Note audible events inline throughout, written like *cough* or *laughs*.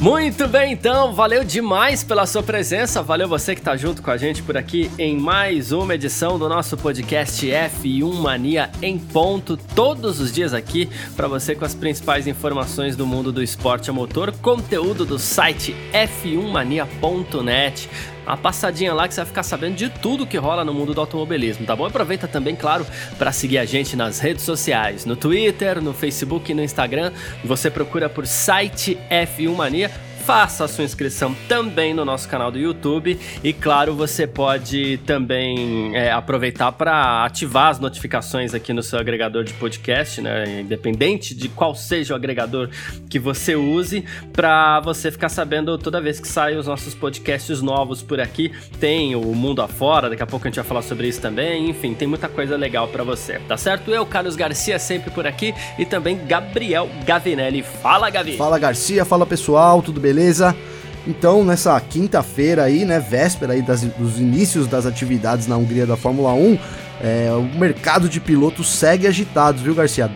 Muito bem, então, valeu demais pela sua presença, valeu você que está junto com a gente por aqui em mais uma edição do nosso podcast F1 Mania em ponto, todos os dias aqui para você com as principais informações do mundo do esporte a motor, conteúdo do site f1mania.net uma passadinha lá que você vai ficar sabendo de tudo que rola no mundo do automobilismo, tá bom? Aproveita também, claro, para seguir a gente nas redes sociais, no Twitter, no Facebook e no Instagram. Você procura por site F1 Mania faça a sua inscrição também no nosso canal do YouTube e claro você pode também é, aproveitar para ativar as notificações aqui no seu agregador de podcast, né? Independente de qual seja o agregador que você use, para você ficar sabendo toda vez que saem os nossos podcasts novos por aqui. Tem o Mundo Afora, daqui a pouco a gente vai falar sobre isso também. Enfim, tem muita coisa legal para você, tá certo? Eu, Carlos Garcia, sempre por aqui e também Gabriel Gavinelli. Fala, Gavi! Fala, Garcia, fala pessoal, tudo bem? Beleza? Então, nessa quinta-feira aí, né, véspera aí das, dos inícios das atividades na Hungria da Fórmula 1, é, o mercado de pilotos segue agitado, viu, Garcia?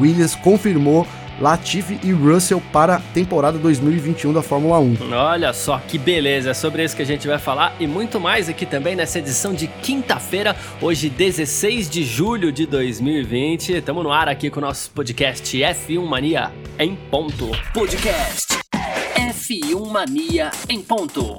Williams confirmou Latifi e Russell para a temporada 2021 da Fórmula 1. Olha só que beleza, é sobre isso que a gente vai falar e muito mais aqui também nessa edição de quinta-feira, hoje 16 de julho de 2020. Estamos no ar aqui com o nosso podcast F1 Mania em ponto. Podcast F1 Mania em ponto.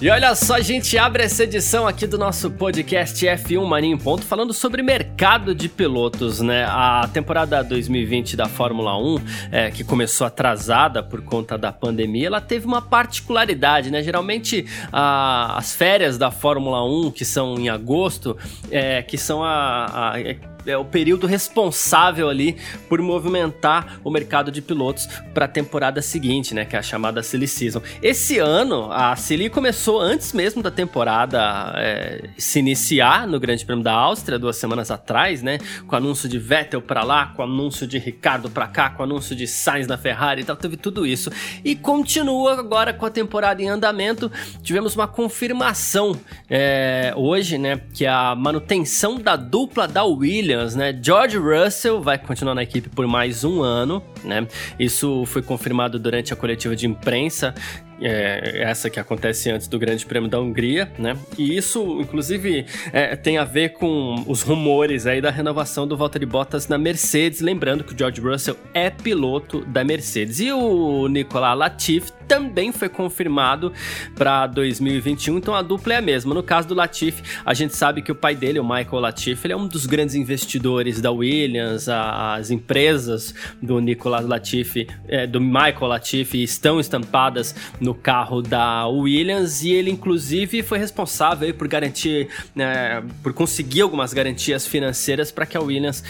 E olha só, a gente abre essa edição aqui do nosso podcast F1 Mania em Ponto falando sobre mercado de pilotos, né? A temporada 2020 da Fórmula 1, é, que começou atrasada por conta da pandemia, ela teve uma particularidade, né? Geralmente a, as férias da Fórmula 1, que são em agosto, é, que são a, a é o período responsável ali por movimentar o mercado de pilotos para a temporada seguinte, né, que é a chamada Silly Season. Esse ano, a Silly começou antes mesmo da temporada é, se iniciar no Grande Prêmio da Áustria, duas semanas atrás, né, com o anúncio de Vettel para lá, com o anúncio de Ricardo para cá, com o anúncio de Sainz na Ferrari e tal, teve tudo isso. E continua agora com a temporada em andamento. Tivemos uma confirmação é, hoje, né, que a manutenção da dupla da Williams Williams, né? George Russell vai continuar na equipe por mais um ano, né? Isso foi confirmado durante a coletiva de imprensa é, essa que acontece antes do Grande Prêmio da Hungria, né? E isso, inclusive, é, tem a ver com os rumores aí da renovação do Valtteri Bottas na Mercedes, lembrando que o George Russell é piloto da Mercedes. E o Nicolas Latifi também foi confirmado para 2021, então a dupla é a mesma. No caso do Latifi, a gente sabe que o pai dele, o Michael Latifi, ele é um dos grandes investidores da Williams, as empresas do Nicolas Latifi, é, do Michael Latifi estão estampadas no carro da Williams e ele inclusive foi responsável por garantir, né, por conseguir algumas garantias financeiras para que a Williams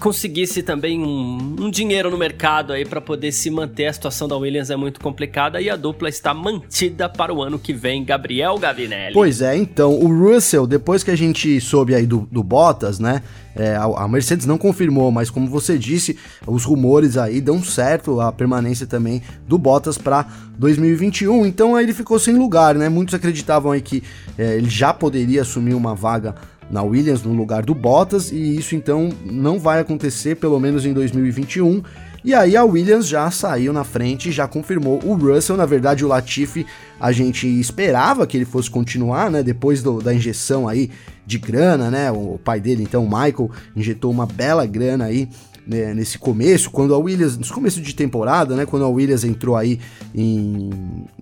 conseguisse também um, um, dinheiro no mercado aí para poder se manter. A situação da Williams é muito complicada e a dupla está mantida para o ano que vem. Gabriel Gavinelli. Pois é, então o Russell, depois que a gente soube aí do, do Bottas, né? É, a, Mercedes não confirmou, mas como você disse, os rumores aí dão certo a permanência também do Bottas para 2021. Então aí ele ficou sem lugar, né? Muitos acreditavam aí que é, ele já poderia assumir uma vaga na Williams no lugar do Bottas e isso então não vai acontecer pelo menos em 2021. E aí a Williams já saiu na frente, já confirmou o Russell, na verdade o Latifi a gente esperava que ele fosse continuar, né, depois do, da injeção aí de grana, né, o pai dele então, o Michael, injetou uma bela grana aí né, nesse começo, quando a Williams, no começo de temporada, né, quando a Williams entrou aí em,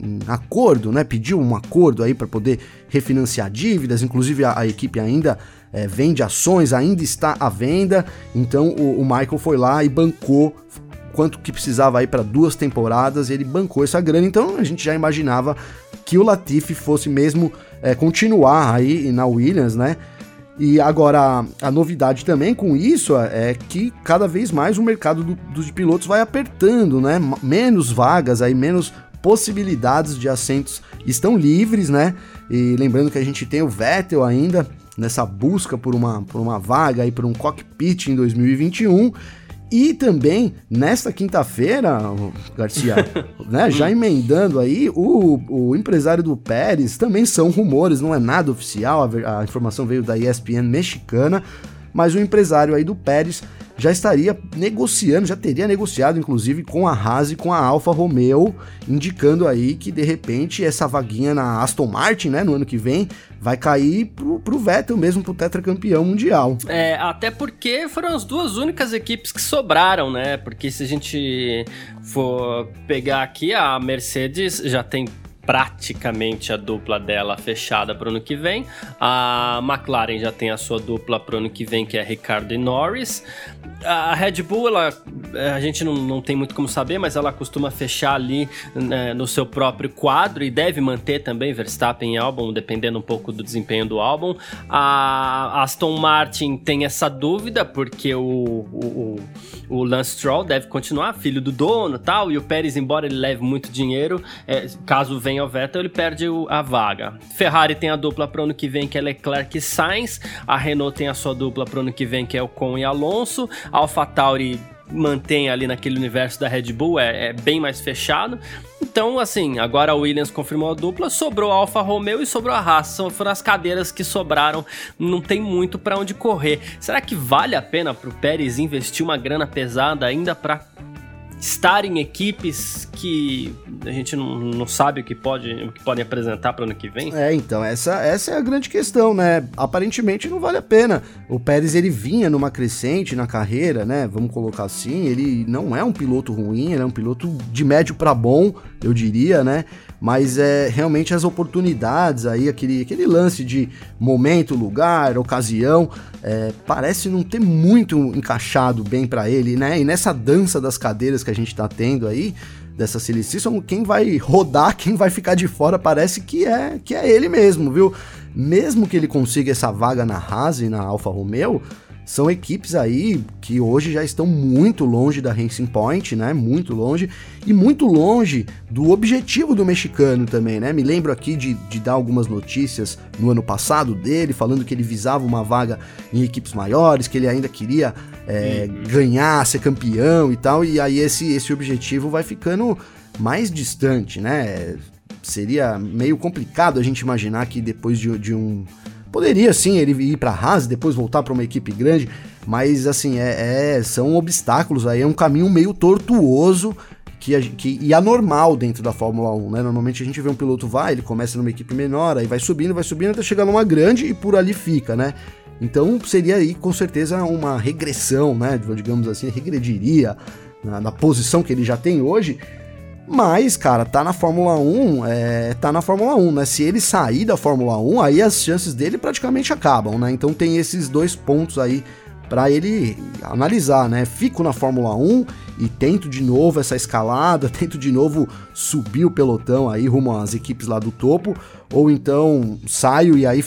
em acordo, né, pediu um acordo aí para poder refinanciar dívidas, inclusive a, a equipe ainda é, vende ações, ainda está à venda, então o, o Michael foi lá e bancou quanto que precisava aí para duas temporadas, ele bancou essa grana, então a gente já imaginava que o Latifi fosse mesmo é, continuar aí na Williams, né? E agora, a novidade também com isso é que cada vez mais o mercado do, dos pilotos vai apertando, né? Menos vagas aí, menos possibilidades de assentos estão livres, né? E lembrando que a gente tem o Vettel ainda nessa busca por uma, por uma vaga e por um cockpit em 2021. E também, nesta quinta-feira, Garcia, *laughs* né, já emendando aí, o, o empresário do Pérez também são rumores, não é nada oficial, a, a informação veio da ESPN mexicana, mas o empresário aí do Pérez já estaria negociando, já teria negociado inclusive com a Haas e com a Alfa Romeo, indicando aí que de repente essa vaguinha na Aston Martin, né, no ano que vem, vai cair pro, pro Vettel mesmo, pro tetracampeão mundial. É, até porque foram as duas únicas equipes que sobraram, né? Porque se a gente for pegar aqui, a Mercedes já tem praticamente a dupla dela fechada para o ano que vem. A McLaren já tem a sua dupla para o ano que vem, que é Ricardo e Norris. A Red Bull, ela, a gente não, não tem muito como saber, mas ela costuma fechar ali né, no seu próprio quadro e deve manter também Verstappen e Albon, dependendo um pouco do desempenho do álbum. A Aston Martin tem essa dúvida, porque o, o, o Lance Stroll deve continuar, filho do dono tal, e o Pérez, embora ele leve muito dinheiro, é, caso venha o Vettel, ele perde o, a vaga. Ferrari tem a dupla para o ano que vem, que é Leclerc e Sainz. A Renault tem a sua dupla para o ano que vem, que é o Con e Alonso. A AlphaTauri mantém ali naquele universo da Red Bull, é, é, bem mais fechado. Então, assim, agora a Williams confirmou a dupla, sobrou a Alfa Romeo e sobrou a Haas. São, foram as cadeiras que sobraram, não tem muito para onde correr. Será que vale a pena pro Pérez investir uma grana pesada ainda para estar em equipes que a gente não, não sabe o que, pode, o que podem apresentar para o ano que vem? É, então, essa, essa é a grande questão, né? Aparentemente não vale a pena. O Pérez, ele vinha numa crescente na carreira, né? Vamos colocar assim, ele não é um piloto ruim, ele é um piloto de médio para bom, eu diria, né? Mas é realmente as oportunidades aí, aquele, aquele lance de momento, lugar, ocasião, é, parece não ter muito encaixado bem para ele, né? E nessa dança das cadeiras que a gente tá tendo aí, dessa Silly quem vai rodar, quem vai ficar de fora, parece que é que é ele mesmo, viu? Mesmo que ele consiga essa vaga na Haas e na Alfa Romeo, são equipes aí que hoje já estão muito longe da Racing Point, né? Muito longe. E muito longe do objetivo do mexicano também, né? Me lembro aqui de, de dar algumas notícias no ano passado dele, falando que ele visava uma vaga em equipes maiores, que ele ainda queria é, uhum. ganhar, ser campeão e tal. E aí esse, esse objetivo vai ficando mais distante, né? Seria meio complicado a gente imaginar que depois de, de um Poderia sim ele ir para Haas e depois voltar para uma equipe grande, mas assim, é, é, são obstáculos aí, é um caminho meio tortuoso que, que, e anormal dentro da Fórmula 1, né? Normalmente a gente vê um piloto vai, ele começa numa equipe menor, aí vai subindo, vai subindo até chegar numa grande e por ali fica, né? Então seria aí com certeza uma regressão, né? Digamos assim, regrediria na, na posição que ele já tem hoje, mas, cara, tá na Fórmula 1, é, tá na Fórmula 1, né? Se ele sair da Fórmula 1, aí as chances dele praticamente acabam, né? Então tem esses dois pontos aí para ele analisar, né? Fico na Fórmula 1 e tento de novo essa escalada, *laughs* tento de novo subir o pelotão aí rumo às equipes lá do topo, ou então saio e aí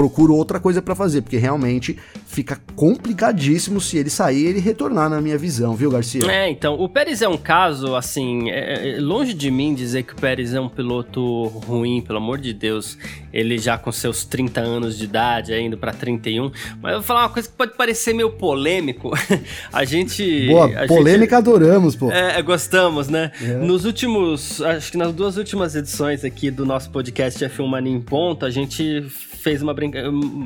procuro outra coisa para fazer, porque realmente fica complicadíssimo se ele sair e ele retornar na minha visão, viu, Garcia? É, então, o Pérez é um caso, assim, é, é, longe de mim dizer que o Pérez é um piloto ruim, pelo amor de Deus, ele já com seus 30 anos de idade, indo para 31, mas eu vou falar uma coisa que pode parecer meio polêmico, *laughs* a gente... Boa, a polêmica gente, adoramos, pô. É, gostamos, né? É. Nos últimos, acho que nas duas últimas edições aqui do nosso podcast F1 Mania em Ponto, a gente fez uma brinca...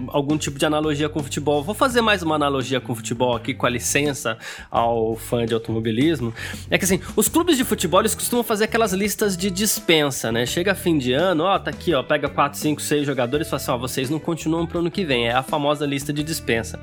algum tipo de analogia com o futebol. Vou fazer mais uma analogia com o futebol aqui, com a licença ao fã de automobilismo. É que assim, os clubes de futebol eles costumam fazer aquelas listas de dispensa, né? Chega fim de ano, ó, tá aqui, ó, pega 4, 5, 6 jogadores e fala assim, ó, vocês não continuam pro ano que vem. É a famosa lista de dispensa.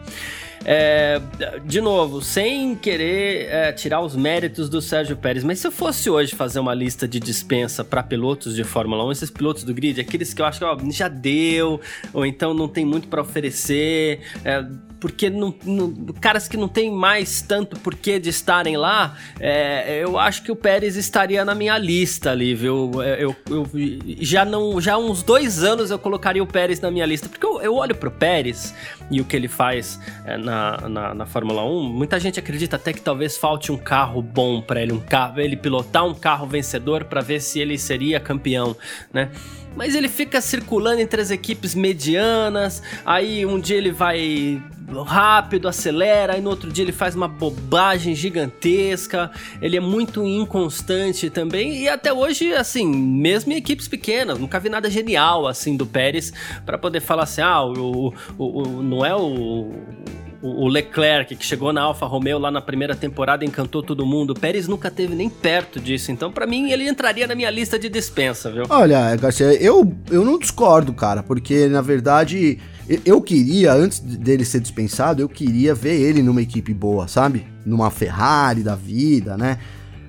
É, de novo, sem querer é, tirar os méritos do Sérgio Pérez, mas se eu fosse hoje fazer uma lista de dispensa para pilotos de Fórmula 1, esses pilotos do grid, aqueles que eu acho que ó, já deu, ou então não tem muito para oferecer, é, porque não, não, caras que não tem mais tanto porquê de estarem lá, é, eu acho que o Pérez estaria na minha lista ali, viu? É, eu, eu, já não, já há uns dois anos eu colocaria o Pérez na minha lista, porque eu, eu olho pro Pérez e o que ele faz é, na, na, na, Fórmula 1, muita gente acredita até que talvez falte um carro bom para ele, um carro, ele pilotar um carro vencedor para ver se ele seria campeão, né? Mas ele fica circulando entre as equipes medianas, aí um dia ele vai rápido, acelera, aí no outro dia ele faz uma bobagem gigantesca. Ele é muito inconstante também e até hoje, assim, mesmo em equipes pequenas, nunca vi nada genial assim do Pérez para poder falar assim, ah, o, o, o não é o o, Leclerc, que chegou na Alfa Romeo lá na primeira temporada, encantou todo mundo. O Pérez nunca teve nem perto disso. Então, para mim, ele entraria na minha lista de dispensa, viu? Olha, Garcia, eu, eu não discordo, cara, porque na verdade eu queria, antes dele ser dispensado, eu queria ver ele numa equipe boa, sabe? Numa Ferrari da vida, né?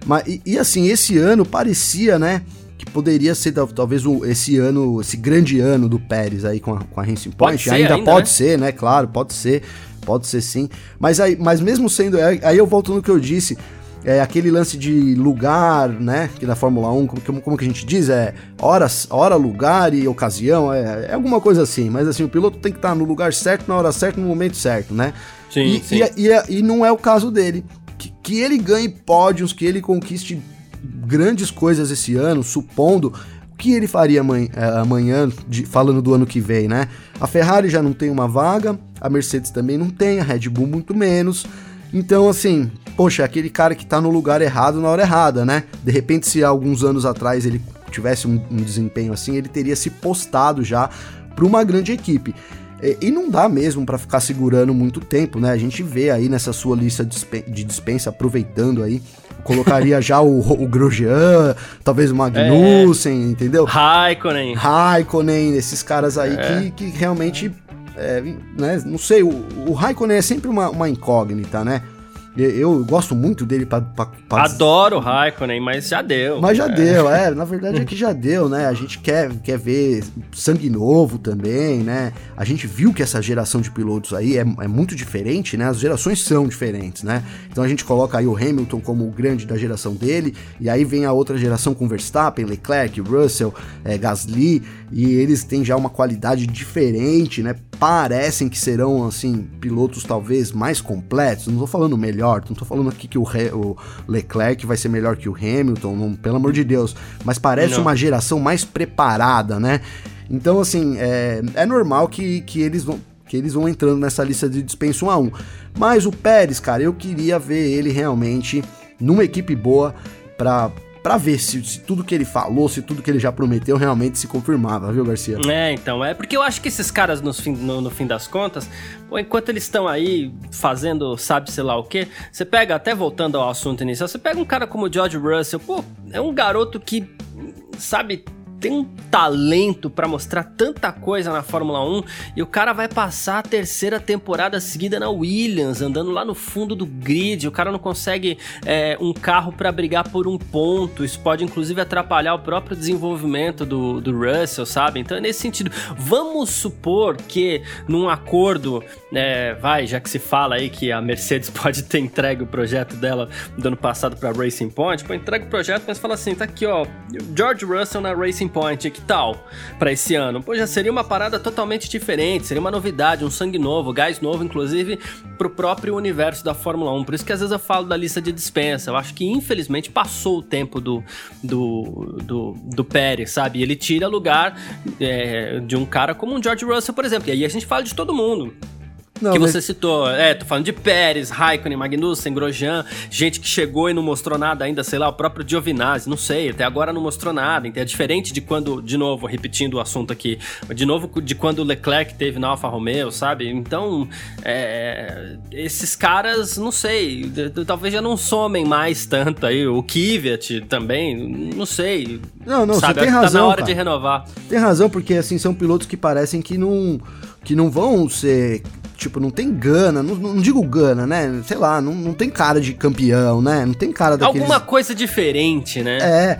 Mas, e, e assim, esse ano parecia, né? que poderia ser talvez esse ano, esse grande ano do Pérez aí com a, com a Racing Point. ainda, ainda, pode né? ser, né? Claro, pode ser. Pode ser sim. Mas, aí, mas mesmo sendo. Aí eu volto no que eu disse. É aquele lance de lugar, né? Que na Fórmula 1, como, como que a gente diz? É hora, hora lugar e ocasião. É, é alguma coisa assim. Mas assim, o piloto tem que estar no lugar certo, na hora certa, no momento certo, né? Sim, e, sim. E, e, e não é o caso dele. Que, que ele ganhe pódios, que ele conquiste grandes coisas esse ano, supondo que ele faria amanhã, é, amanhã de, falando do ano que vem, né? A Ferrari já não tem uma vaga, a Mercedes também não tem, a Red Bull muito menos. Então, assim, poxa, aquele cara que tá no lugar errado na hora errada, né? De repente, se alguns anos atrás ele tivesse um, um desempenho assim, ele teria se postado já para uma grande equipe. E, e não dá mesmo para ficar segurando muito tempo, né? A gente vê aí nessa sua lista de dispensa, aproveitando aí colocaria já o, o Grosjean, talvez o Magnussen, é. entendeu? Raikkonen. Raikkonen, esses caras aí é. que, que realmente, é, né, não sei, o, o Raikkonen é sempre uma, uma incógnita, né? Eu gosto muito dele pra, pra, pra... Adoro o Raikkonen, mas já deu. Mas já é. deu, é. *laughs* Na verdade é que já deu, né? A gente quer, quer ver sangue novo também, né? A gente viu que essa geração de pilotos aí é, é muito diferente, né? As gerações são diferentes, né? Então a gente coloca aí o Hamilton como o grande da geração dele, e aí vem a outra geração com Verstappen, Leclerc, Russell, é, Gasly, e eles têm já uma qualidade diferente, né? Parecem que serão, assim, pilotos talvez mais completos. Não tô falando melhor melhor. Não tô falando aqui que o, Re, o Leclerc vai ser melhor que o Hamilton, não, pelo amor de Deus. Mas parece não. uma geração mais preparada, né? Então, assim, é, é normal que, que eles vão que eles vão entrando nessa lista de dispensa 1 a 1. Mas o Pérez, cara, eu queria ver ele realmente numa equipe boa para para ver se, se, tudo que ele falou, se tudo que ele já prometeu realmente se confirmava, viu, Garcia? É, então, é porque eu acho que esses caras, no fim, no, no fim das contas, enquanto eles estão aí fazendo sabe-se lá o que, você pega, até voltando ao assunto inicial, você pega um cara como o George Russell, pô, é um garoto que, sabe, tem um talento para mostrar tanta coisa na Fórmula 1 e o cara vai passar a terceira temporada seguida na Williams, andando lá no fundo do grid. O cara não consegue é, um carro para brigar por um ponto. Isso pode inclusive atrapalhar o próprio desenvolvimento do, do Russell, sabe? Então é nesse sentido. Vamos supor que num acordo, é, vai, já que se fala aí que a Mercedes *laughs* pode ter entregue o projeto dela do ano passado para Racing Point, pô, entrega o projeto, mas fala assim, tá aqui ó, George Russell na Racing Point, que tal para esse ano? Pô, já seria uma parada totalmente diferente, seria uma novidade, um sangue novo, gás novo, inclusive pro próprio universo da Fórmula 1. Por isso que às vezes eu falo da lista de dispensa. Eu acho que infelizmente passou o tempo do, do, do, do Pérez, sabe? Ele tira lugar é, de um cara como um George Russell, por exemplo. E aí a gente fala de todo mundo. Não, que mas... você citou. É, tô falando de Pérez, Raikkonen, Magnussen, Grosjean, gente que chegou e não mostrou nada ainda, sei lá, o próprio Giovinazzi, não sei, até agora não mostrou nada. Então é diferente de quando, de novo, repetindo o assunto aqui, de novo de quando o Leclerc teve na Alfa Romeo, sabe? Então, é, esses caras, não sei, talvez já não somem mais tanto aí. O Kvyat também, não sei. Não, não, sabe? você tem razão. Tá na hora cara. de renovar. Tem razão, porque assim, são pilotos que parecem que não que não vão ser Tipo, não tem gana, não, não, digo gana, né? Sei lá, não, não tem cara de campeão, né? Não tem cara daqueles... Alguma coisa diferente, né? É,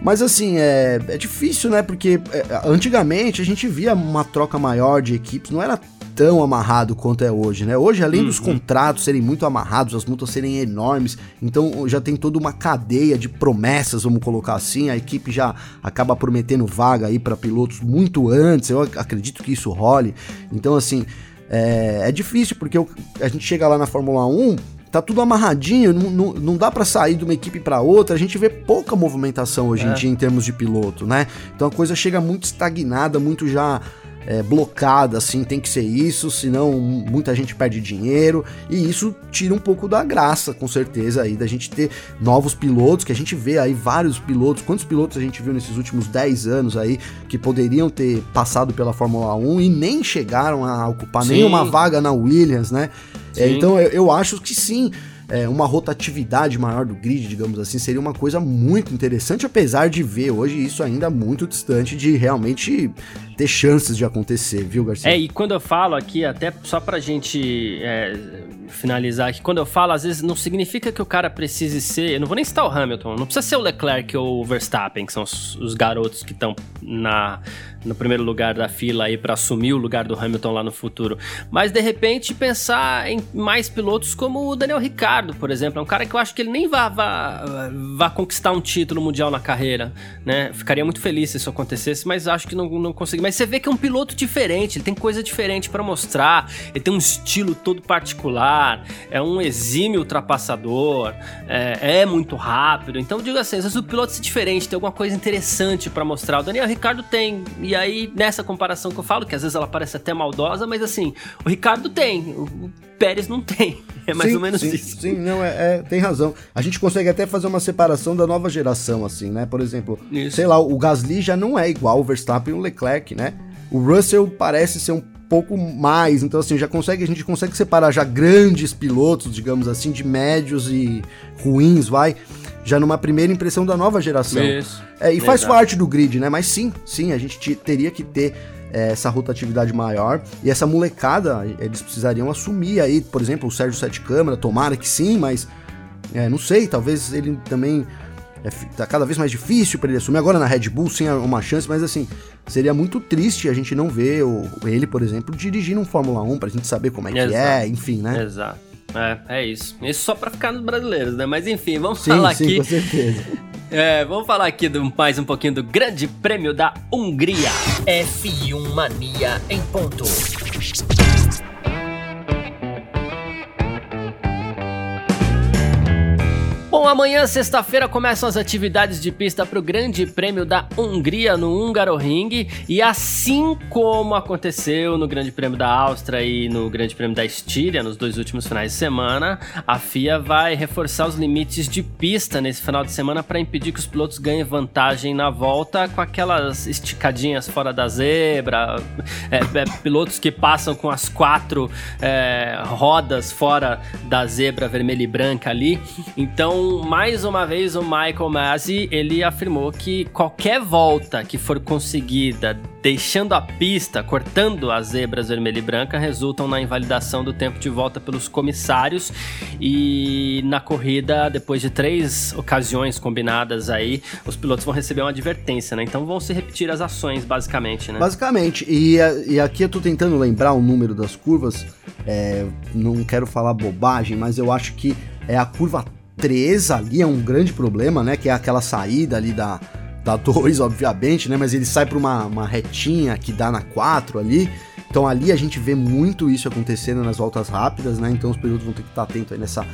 mas assim, é, é difícil, né? Porque é, antigamente a gente via uma troca maior de equipes, não era tão amarrado quanto é hoje, né? Hoje, além uhum. dos contratos serem muito amarrados, as multas serem enormes, então já tem toda uma cadeia de promessas, vamos colocar assim. A equipe já acaba prometendo vaga aí para pilotos muito antes. Eu acredito que isso role. Então, assim, é, é difícil porque a gente chega lá na Fórmula 1 tá tudo amarradinho, não, não, não dá para sair de uma equipe para outra. A gente vê pouca movimentação hoje é. em dia em termos de piloto, né? Então a coisa chega muito estagnada, muito já é, blocada, assim, tem que ser isso, senão muita gente perde dinheiro, e isso tira um pouco da graça, com certeza, aí, da gente ter novos pilotos, que a gente vê aí vários pilotos, quantos pilotos a gente viu nesses últimos 10 anos aí, que poderiam ter passado pela Fórmula 1 e nem chegaram a ocupar sim. nenhuma vaga na Williams, né? É, então eu, eu acho que sim, é, uma rotatividade maior do grid, digamos assim, seria uma coisa muito interessante, apesar de ver hoje isso ainda muito distante de realmente ter chances de acontecer, viu, Garcia? É, e quando eu falo aqui, até só pra gente é, finalizar aqui, quando eu falo, às vezes não significa que o cara precise ser. Eu não vou nem citar o Hamilton, não precisa ser o Leclerc ou o Verstappen, que são os, os garotos que estão na no primeiro lugar da fila aí para assumir o lugar do Hamilton lá no futuro. Mas de repente pensar em mais pilotos como o Daniel Ricardo, por exemplo, é um cara que eu acho que ele nem vai, vai, vai conquistar um título mundial na carreira, né? Ficaria muito feliz se isso acontecesse, mas acho que não, não consegui. Mas você vê que é um piloto diferente, ele tem coisa diferente para mostrar, ele tem um estilo todo particular, é um exímio ultrapassador, é, é muito rápido. Então digo assim, às vezes o piloto é diferente, tem alguma coisa interessante para mostrar. O Daniel Ricardo tem e aí, nessa comparação que eu falo, que às vezes ela parece até maldosa, mas assim, o Ricardo tem, o Pérez não tem. É mais sim, ou menos sim, isso. Sim, não, é, é, tem razão. A gente consegue até fazer uma separação da nova geração, assim, né? Por exemplo, isso. sei lá, o Gasly já não é igual o Verstappen e o Leclerc, né? O Russell parece ser um pouco mais, então assim, já consegue, a gente consegue separar já grandes pilotos, digamos assim, de médios e ruins, vai já numa primeira impressão da nova geração. Isso. É, e faz parte do grid, né? Mas sim, sim, a gente teria que ter é, essa rotatividade maior. E essa molecada, eles precisariam assumir aí, por exemplo, o Sérgio Sete Câmara, tomara que sim, mas é, não sei, talvez ele também. É, tá cada vez mais difícil para ele assumir. Agora na Red Bull sim é uma chance, mas assim, seria muito triste a gente não ver o, ele, por exemplo, dirigindo um Fórmula 1 pra gente saber como é que é, enfim, né? Exato. É, é isso. Isso só pra ficar nos brasileiros, né? Mas enfim, vamos sim, falar sim, aqui. Com certeza. *laughs* É, vamos falar aqui do, mais um pouquinho do Grande Prêmio da Hungria. F1 Mania em ponto. Bom, amanhã, sexta-feira, começam as atividades de pista para o Grande Prêmio da Hungria no Hungaroring. E assim como aconteceu no Grande Prêmio da Áustria e no Grande Prêmio da Estíria, nos dois últimos finais de semana, a FIA vai reforçar os limites de pista nesse final de semana para impedir que os pilotos ganhem vantagem na volta com aquelas esticadinhas fora da zebra, é, é, pilotos que passam com as quatro é, rodas fora da zebra vermelha e branca ali. Então, mais uma vez, o Michael Masi, ele afirmou que qualquer volta que for conseguida deixando a pista, cortando as zebras vermelha e branca, resultam na invalidação do tempo de volta pelos comissários e na corrida, depois de três ocasiões combinadas aí, os pilotos vão receber uma advertência, né? Então vão se repetir as ações, basicamente, né? Basicamente, e, e aqui eu tô tentando lembrar o número das curvas, é, não quero falar bobagem, mas eu acho que é a curva 3 ali é um grande problema, né? Que é aquela saída ali da, da *laughs* 2, obviamente, né? Mas ele sai para uma, uma retinha que dá na 4 ali. Então ali a gente vê muito isso acontecendo nas voltas rápidas, né? Então os pilotos vão ter que estar atentos aí nessa,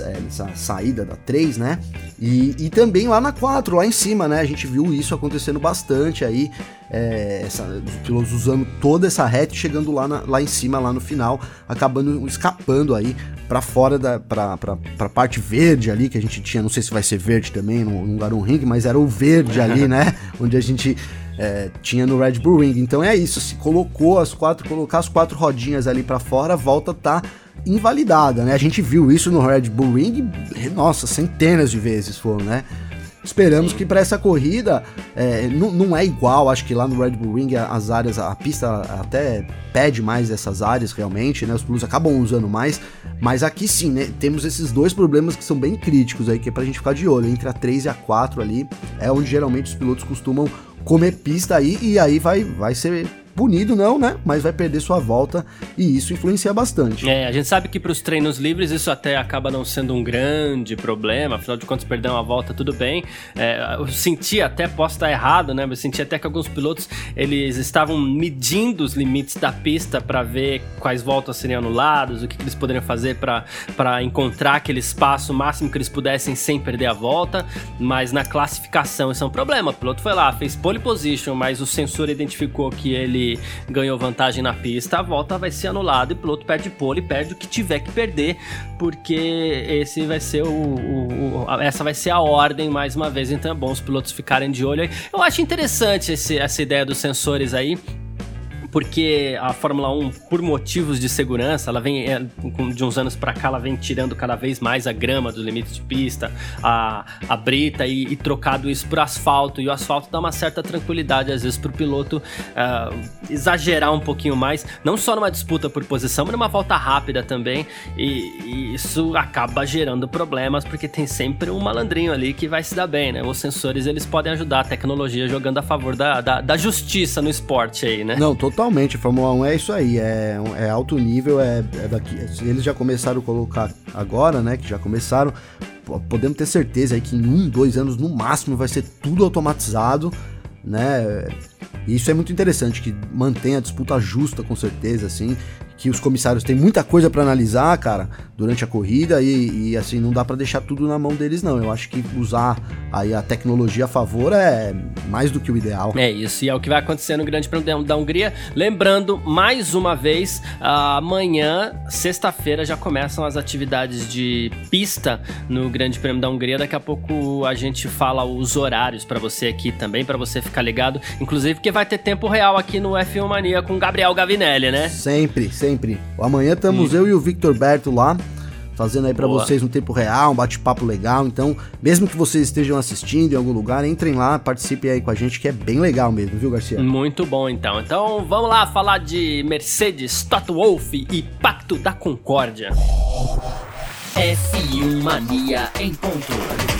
é, nessa saída da 3, né? E, e também lá na 4, lá em cima, né? A gente viu isso acontecendo bastante aí. É, essa, os pilotos usando toda essa reta e chegando lá, na, lá em cima, lá no final, acabando escapando aí para fora da pra, pra, pra parte verde ali que a gente tinha, não sei se vai ser verde também no, no Garum Ring, mas era o verde ali, *laughs* né? Onde a gente é, tinha no Red Bull Ring. Então é isso, se colocou as quatro, colocar as quatro rodinhas ali para fora, a volta tá invalidada, né? A gente viu isso no Red Bull Ring, nossa, centenas de vezes foram, né? Esperamos que para essa corrida é, não, não, é igual, acho que lá no Red Bull Ring as áreas, a pista até pede mais essas áreas realmente, né? Os pilotos acabam usando mais, mas aqui sim, né? Temos esses dois problemas que são bem críticos aí, que é pra gente ficar de olho. Entre a 3 e a 4 ali, é onde geralmente os pilotos costumam comer pista aí e aí vai, vai ser punido não, né? Mas vai perder sua volta e isso influencia bastante. É, a gente sabe que para os treinos livres isso até acaba não sendo um grande problema, afinal de contas perder uma volta tudo bem. É, eu senti até, posso estar errado, né? Mas senti até que alguns pilotos eles estavam medindo os limites da pista para ver quais voltas seriam anuladas, o que, que eles poderiam fazer para encontrar aquele espaço máximo que eles pudessem sem perder a volta, mas na classificação isso é um problema. O piloto foi lá, fez pole position, mas o sensor identificou que ele ganhou vantagem na pista, a volta vai ser anulada e o piloto perde pole, perde o que tiver que perder, porque esse vai ser o, o, o, essa vai ser a ordem mais uma vez, então é bom os pilotos ficarem de olho aí. Eu acho interessante esse, essa ideia dos sensores aí, porque a Fórmula 1, por motivos de segurança, ela vem é, de uns anos para cá, ela vem tirando cada vez mais a grama dos limites de pista, a, a brita e, e trocado isso por asfalto. E o asfalto dá uma certa tranquilidade, às vezes, para o piloto uh, exagerar um pouquinho mais, não só numa disputa por posição, mas numa volta rápida também. E, e isso acaba gerando problemas, porque tem sempre um malandrinho ali que vai se dar bem, né? Os sensores eles podem ajudar a tecnologia jogando a favor da, da, da justiça no esporte aí, né? Não, total totalmente. Fórmula 1 é isso aí, é, é alto nível, é, é daqui. Eles já começaram a colocar agora, né? Que já começaram. Podemos ter certeza aí que em um, dois anos no máximo vai ser tudo automatizado, né? isso é muito interessante, que mantém a disputa justa, com certeza, assim que os comissários têm muita coisa para analisar, cara, durante a corrida e, e assim não dá para deixar tudo na mão deles não. Eu acho que usar aí a tecnologia a favor é mais do que o ideal. É isso, e é o que vai acontecer no Grande Prêmio da Hungria. Lembrando mais uma vez, amanhã, sexta-feira já começam as atividades de pista no Grande Prêmio da Hungria. Daqui a pouco a gente fala os horários para você aqui também, para você ficar ligado, inclusive porque vai ter tempo real aqui no F1 Mania com Gabriel Gavinelli, né? Sempre, sempre sempre. Amanhã estamos eu e o Victor Berto lá, fazendo aí para vocês um tempo real, um bate-papo legal. Então, mesmo que vocês estejam assistindo em algum lugar, entrem lá, participem aí com a gente, que é bem legal mesmo, viu, Garcia? Muito bom, então. Então, vamos lá falar de Mercedes, Toto Wolff e Pacto da Concórdia. F1 Mania em ponto.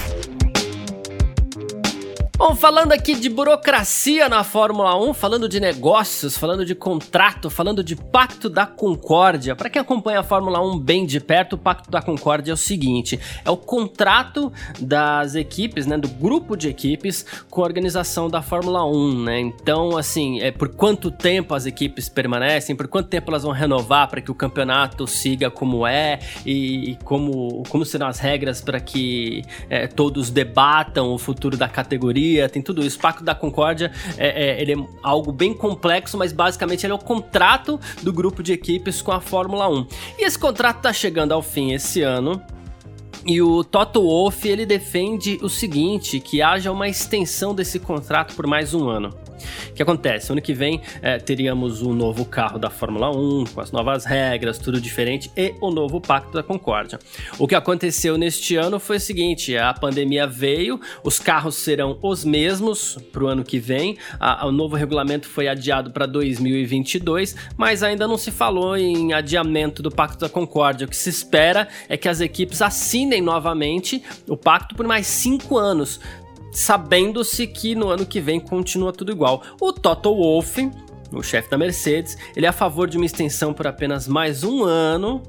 Bom, falando aqui de burocracia na Fórmula 1, falando de negócios, falando de contrato, falando de Pacto da Concórdia. Para quem acompanha a Fórmula 1 bem de perto, o Pacto da Concórdia é o seguinte: é o contrato das equipes, né, do grupo de equipes com a organização da Fórmula 1, né? Então, assim, é por quanto tempo as equipes permanecem, por quanto tempo elas vão renovar para que o campeonato siga como é e, e como como serão as regras para que é, todos debatam o futuro da categoria tem tudo isso. O Pacto da Concórdia é, é, ele é algo bem complexo, mas basicamente ele é o contrato do grupo de equipes com a Fórmula 1. E esse contrato está chegando ao fim esse ano. E o Toto Wolff ele defende o seguinte, que haja uma extensão desse contrato por mais um ano. O que acontece? Ano que vem é, teríamos um novo carro da Fórmula 1, com as novas regras, tudo diferente, e o novo Pacto da Concórdia. O que aconteceu neste ano foi o seguinte: a pandemia veio, os carros serão os mesmos para o ano que vem, a, o novo regulamento foi adiado para 2022, mas ainda não se falou em adiamento do Pacto da Concórdia. O que se espera é que as equipes assinem novamente o pacto por mais cinco anos sabendo-se que no ano que vem continua tudo igual. O Toto Wolff, o chefe da Mercedes, ele é a favor de uma extensão por apenas mais um ano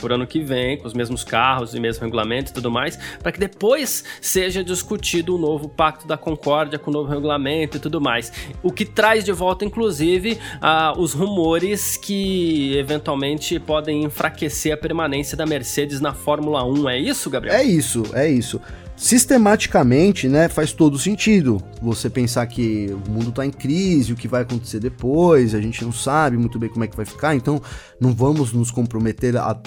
por ano que vem, com os mesmos carros e mesmo regulamento e tudo mais, para que depois seja discutido o um novo Pacto da Concórdia com o novo regulamento e tudo mais. O que traz de volta, inclusive, uh, os rumores que eventualmente podem enfraquecer a permanência da Mercedes na Fórmula 1. É isso, Gabriel? É isso, é isso sistematicamente, né, faz todo sentido. Você pensar que o mundo está em crise, o que vai acontecer depois, a gente não sabe muito bem como é que vai ficar, então não vamos nos comprometer a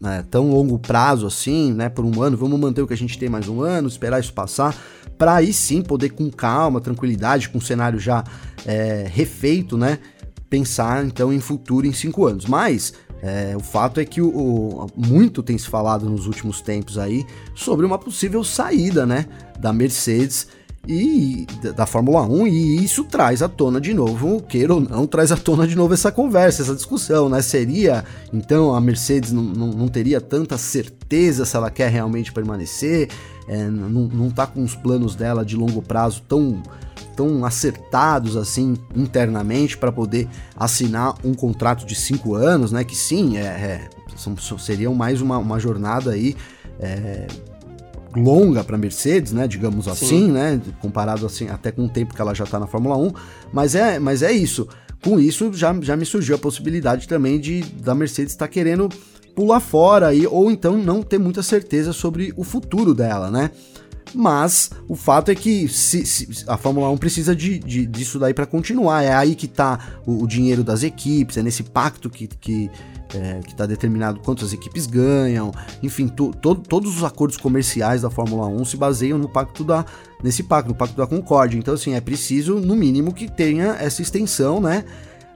né, tão longo prazo assim, né, por um ano, vamos manter o que a gente tem mais um ano, esperar isso passar, para aí sim poder com calma, tranquilidade, com o cenário já é, refeito, né, pensar então em futuro em cinco anos. Mas é, o fato é que o, o, muito tem se falado nos últimos tempos aí sobre uma possível saída, né, da Mercedes e da Fórmula 1 e isso traz à tona de novo, queira ou não, traz à tona de novo essa conversa, essa discussão, né? Seria, então, a Mercedes não, não, teria tanta certeza se ela quer realmente permanecer, é, não, não tá com os planos dela de longo prazo tão tão acertados assim internamente para poder assinar um contrato de cinco anos, né? Que sim, é, é são, seriam mais uma, uma jornada aí é, longa para Mercedes, né, digamos Sim. assim, né, comparado assim até com o tempo que ela já está na Fórmula 1, mas é, mas é isso. Com isso já, já me surgiu a possibilidade também de da Mercedes estar tá querendo pular fora aí ou então não ter muita certeza sobre o futuro dela, né? Mas o fato é que se, se, a Fórmula 1 precisa de, de disso daí para continuar. É aí que tá o, o, dinheiro das equipes, é nesse pacto que, que, é, que está determinado quantas equipes ganham, enfim, to, to, todos os acordos comerciais da Fórmula 1 se baseiam no pacto da, nesse pacto, no pacto da Concórdia. Então, assim, é preciso, no mínimo, que tenha essa extensão, né?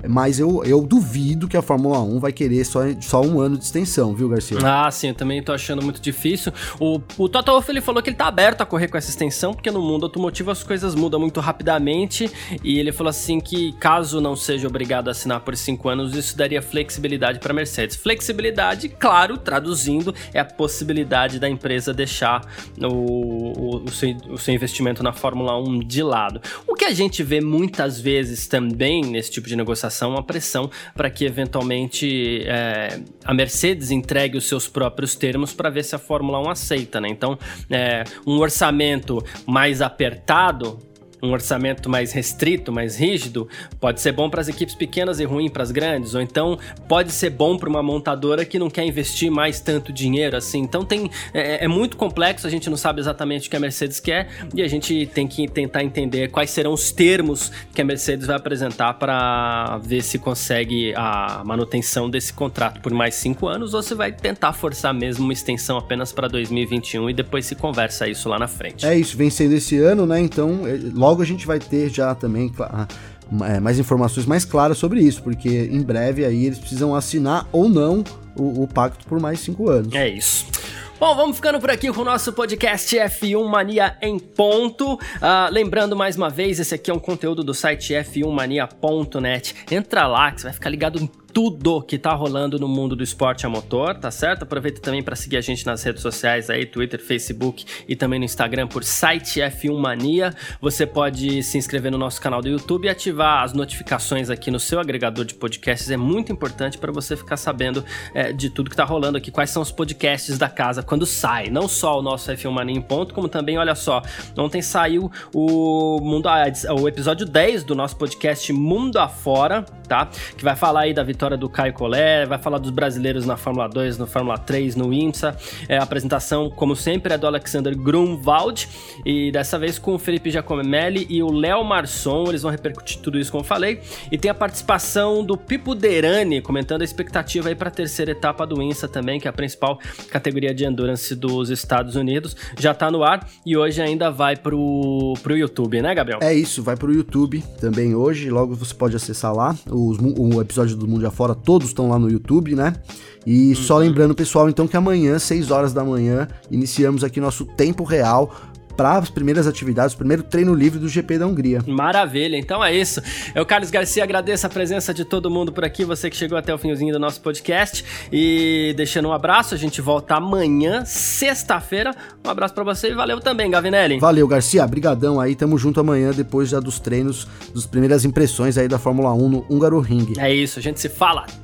Mas eu, eu duvido que a Fórmula 1 vai querer só, só um ano de extensão, viu, Garcia? Ah, sim, eu também tô achando muito difícil. O, o Toto Wolff, ele falou que ele tá aberto a correr com essa extensão, porque no mundo automotivo as coisas mudam muito rapidamente, e ele falou assim que caso não seja obrigado a assinar por cinco anos, isso daria flexibilidade para Mercedes. Flexibilidade, claro, traduzindo, é a possibilidade da empresa deixar o, o, o, seu, o seu investimento na Fórmula 1 de lado. O que a gente vê muitas vezes também nesse tipo de negociação uma pressão para que eventualmente é, a Mercedes entregue os seus próprios termos para ver se a Fórmula 1 aceita, né? Então, é, um orçamento mais apertado um orçamento mais restrito, mais rígido, pode ser bom para as equipes pequenas e ruim para as grandes, ou então pode ser bom para uma montadora que não quer investir mais tanto dinheiro assim. Então tem é, é, muito complexo, a gente não sabe exatamente o que a Mercedes quer e a gente tem que tentar entender quais serão os termos que a Mercedes vai apresentar para ver se consegue a manutenção desse contrato por mais cinco anos ou se vai tentar forçar mesmo uma extensão apenas para 2021 e depois se conversa isso lá na frente. É isso, vencendo esse ano, né? Então é, logo logo a gente vai ter já também ah, é, mais informações mais claras sobre isso, porque em breve aí eles precisam assinar ou não o, o pacto por mais cinco anos. É isso. Bom, vamos ficando por aqui com o nosso podcast F1 Mania em ponto. Uh, lembrando mais uma vez, esse aqui é um conteúdo do site f1mania.net. Entra lá que você vai ficar ligado em tudo que tá rolando no mundo do esporte a motor, tá certo? Aproveita também para seguir a gente nas redes sociais aí, Twitter, Facebook e também no Instagram por site F1 Mania. Você pode se inscrever no nosso canal do YouTube e ativar as notificações aqui no seu agregador de podcasts. É muito importante para você ficar sabendo é, de tudo que tá rolando aqui, quais são os podcasts da casa quando sai. Não só o nosso F1 Mania em ponto, como também, olha só, ontem saiu o Mundo o episódio 10 do nosso podcast Mundo Afora, tá? Que vai falar aí da vitória vitória do Caio Collet, vai falar dos brasileiros na Fórmula 2, no Fórmula 3, no IMSA. É, a apresentação, como sempre, é do Alexander Grunwald e dessa vez com o Felipe Giacomelli e o Léo Marçom. Eles vão repercutir tudo isso, como eu falei. E tem a participação do Pipo Derani comentando a expectativa aí para a terceira etapa do IMSA também, que é a principal categoria de endurance dos Estados Unidos. Já está no ar e hoje ainda vai pro, pro YouTube, né, Gabriel? É isso, vai pro YouTube também hoje. Logo você pode acessar lá os, o episódio do Mundo fora, todos estão lá no YouTube, né? E uhum. só lembrando, pessoal, então que amanhã, 6 horas da manhã, iniciamos aqui nosso tempo real para as primeiras atividades, o primeiro treino livre do GP da Hungria. Maravilha, então é isso. Eu, Carlos Garcia, agradeço a presença de todo mundo por aqui, você que chegou até o finzinho do nosso podcast. E deixando um abraço, a gente volta amanhã, sexta-feira. Um abraço para você e valeu também, Gavinelli. Valeu, Garcia, brigadão aí, tamo junto amanhã, depois já dos treinos, das primeiras impressões aí da Fórmula 1 no Húngaro Ring. É isso, a gente se fala.